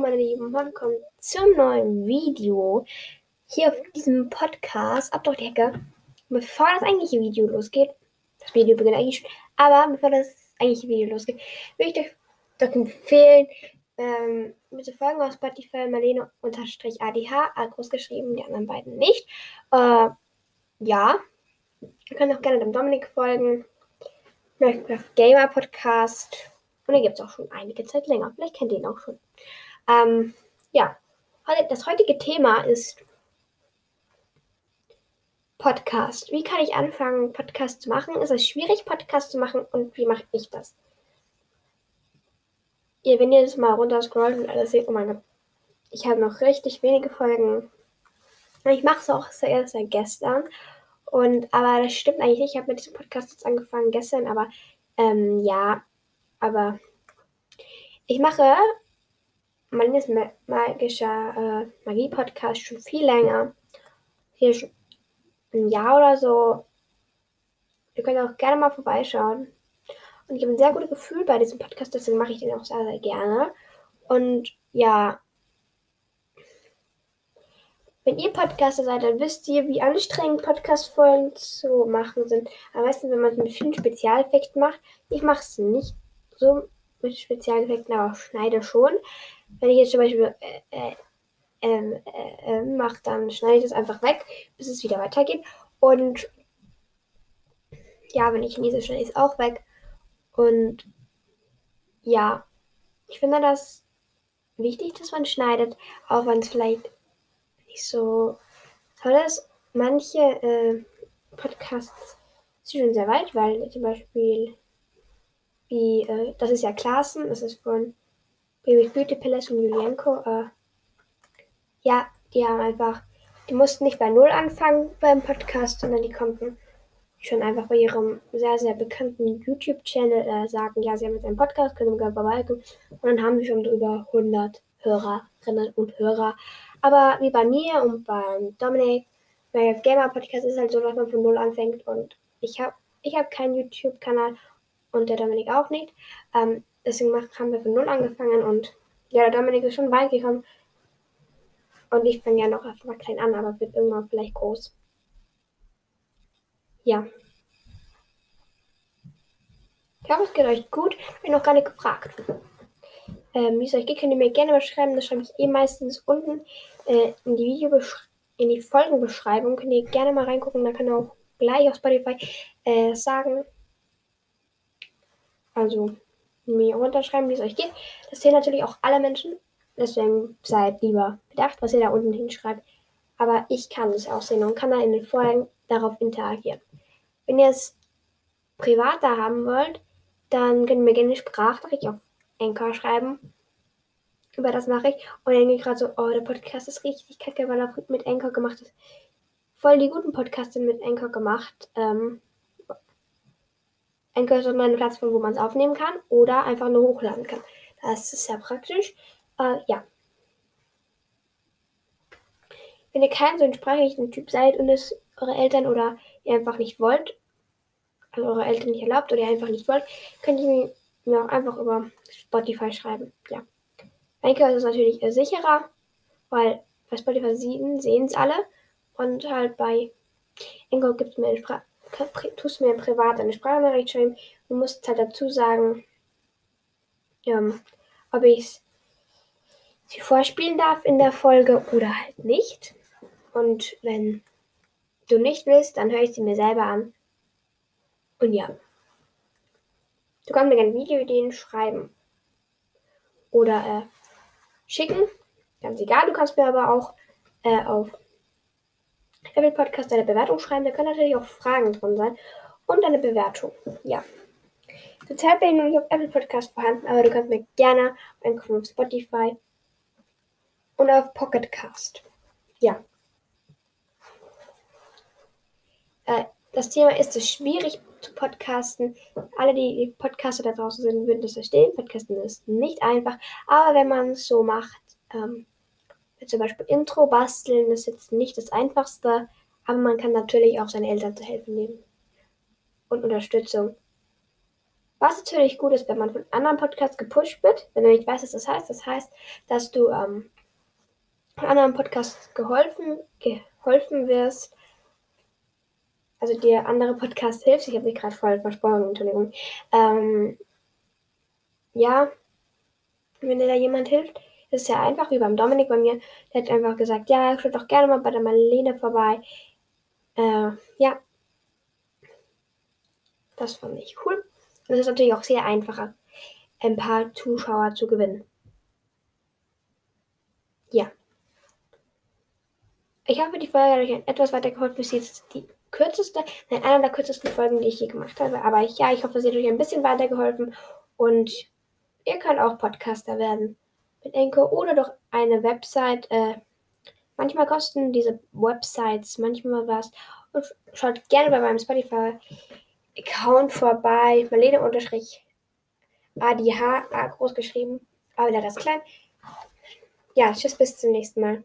Meine Lieben, willkommen zum neuen Video hier auf diesem Podcast. Ab doch die Hecke. Bevor das eigentliche Video losgeht, das Video beginnt eigentlich schon, aber bevor das eigentliche Video losgeht, würde ich euch doch empfehlen, ähm, bitte folgen auf Spotify Marlene-ADH, groß geschrieben, die anderen beiden nicht. Äh, ja, ihr könnt auch gerne dem Dominik folgen. Minecraft Gamer Podcast. Und den gibt es auch schon einige Zeit länger. Vielleicht kennt ihr ihn auch schon. Ähm, ja, das heutige Thema ist Podcast. Wie kann ich anfangen, Podcast zu machen? Ist es schwierig, Podcast zu machen? Und wie mache ich das? Ihr, wenn ihr das mal runterscrollt und alles seht, oh mein Gott, ich habe noch richtig wenige Folgen. Ich mache es auch erst seit gestern. Und aber das stimmt eigentlich nicht. Ich habe mit diesem Podcast jetzt angefangen gestern, aber ähm, ja, aber ich mache meines magischer äh, Magie-Podcast schon viel länger. Hier schon ein Jahr oder so. Ihr könnt auch gerne mal vorbeischauen. Und ich habe ein sehr gutes Gefühl bei diesem Podcast, deswegen mache ich den auch sehr, sehr gerne. Und ja, wenn ihr Podcaster seid, dann wisst ihr, wie anstrengend Podcast-Folgen zu machen sind. Am besten, wenn man es mit vielen Spezialeffekten macht. Ich mache es nicht so mit Spezialeffekten, aber schneide schon. Wenn ich jetzt zum Beispiel äh, äh, ähm, äh, äh, mache, dann schneide ich das einfach weg, bis es wieder weitergeht. Und ja, wenn ich lese, schneide ich es auch weg. Und ja, ich finde das wichtig, dass man schneidet, auch wenn es vielleicht nicht so toll ist. Manche äh, Podcasts sind schon sehr weit, weil zum Beispiel wie, äh, das ist ja Klassen, das ist von Baby Beauty Palace und Julienko. Äh, ja, die haben einfach, die mussten nicht bei Null anfangen beim Podcast, sondern die konnten schon einfach bei ihrem sehr, sehr bekannten YouTube-Channel äh, sagen, ja, sie haben jetzt einen Podcast, können gerne vorbeikommen. Und dann haben sie schon über 100 Hörerinnen und Hörer. Aber wie bei mir und beim Dominik, bei Gamer Podcast ist es halt so, dass man von Null anfängt und ich habe ich hab keinen YouTube-Kanal und der Dominik auch nicht. Ähm, deswegen haben wir von Null angefangen und ja, der Dominik ist schon weit gekommen. Und ich fange ja noch einfach klein an, aber wird irgendwann vielleicht groß. Ja. Ich hoffe, es geht euch gut. Ich bin noch gar nicht gefragt. Ähm, wie es euch geht, könnt ihr mir gerne mal schreiben. Das schreibe ich eh meistens unten äh, in die Videobeschreibung, in die Folgenbeschreibung. Könnt ihr gerne mal reingucken. Da könnt ihr auch gleich auf Spotify äh, sagen. Also mir runterschreiben, wie es euch geht. Das sehen natürlich auch alle Menschen. Deswegen seid lieber bedacht, was ihr da unten hinschreibt. Aber ich kann es auch sehen und kann da in den Folgen darauf interagieren. Wenn ihr es privater haben wollt, dann könnt ihr mir gerne eine Sprachnachricht auf Anchor schreiben. Über das mache ich. Und dann ich gerade so, oh, der Podcast ist richtig kacke, weil er mit Anchor gemacht ist. Voll die guten Podcasts sind mit Anchor gemacht. Ähm, Anchor ist auch eine Plattform, wo man es aufnehmen kann oder einfach nur hochladen kann. Das ist sehr praktisch. Äh, ja. Wenn ihr kein so ein Typ seid und es eure Eltern oder ihr einfach nicht wollt, also eure Eltern nicht erlaubt oder ihr einfach nicht wollt, könnt ihr mir auch einfach über Spotify schreiben. Ja. Anchor ist natürlich sicherer, weil bei Spotify sehen es alle und halt bei Anchor gibt es eine Sprache tust mir privat eine Sprachnachricht schreiben und musst halt dazu sagen, ähm, ob ich sie vorspielen darf in der Folge oder halt nicht. Und wenn du nicht willst, dann höre ich sie mir selber an. Und ja. Du kannst mir gerne Videoideen schreiben oder äh, schicken. Ganz egal, du kannst mir aber auch äh, auf Apple Podcast eine Bewertung schreiben. Da können natürlich auch Fragen drin sein. Und eine Bewertung. Ja. Zurzeit bin ich noch nicht auf Apple Podcast vorhanden, aber du kannst mir gerne angucken auf Spotify und auf Pocket Cast. Ja. Äh, das Thema ist es schwierig zu podcasten. Alle, die Podcaster da draußen sind, würden das verstehen. Podcasten ist nicht einfach, aber wenn man es so macht, ähm, zum Beispiel Intro basteln ist jetzt nicht das einfachste, aber man kann natürlich auch seinen Eltern zu helfen nehmen. Und Unterstützung. Was natürlich gut ist, wenn man von anderen Podcasts gepusht wird, wenn du nicht weißt, was das heißt. Das heißt, dass du ähm, von anderen Podcasts geholfen, geholfen wirst, also dir andere Podcasts hilfst. Ich habe mich gerade voll versprochen, Entschuldigung. Ähm, ja, wenn dir da jemand hilft, ist es ja einfach wie beim Dominik bei mir. Der hat einfach gesagt, ja, schaut doch gerne mal bei der Marlene vorbei. Äh, ja. Das fand ich cool. Und es ist natürlich auch sehr einfacher, ein paar Zuschauer zu gewinnen. Ja. Ich hoffe, die Folge hat euch etwas weitergeholfen. Ist jetzt die kürzeste, nein, einer der kürzesten Folgen, die ich je gemacht habe. Aber ja, ich hoffe, sie hat euch ein bisschen weitergeholfen. Und ihr könnt auch Podcaster werden mit Enko oder doch eine Website. Äh, manchmal kosten diese Websites manchmal was. Und schaut gerne bei meinem Spotify-Account vorbei. Marlene unterstrich ADH, groß geschrieben, aber leider das klein. Ja, tschüss, bis zum nächsten Mal.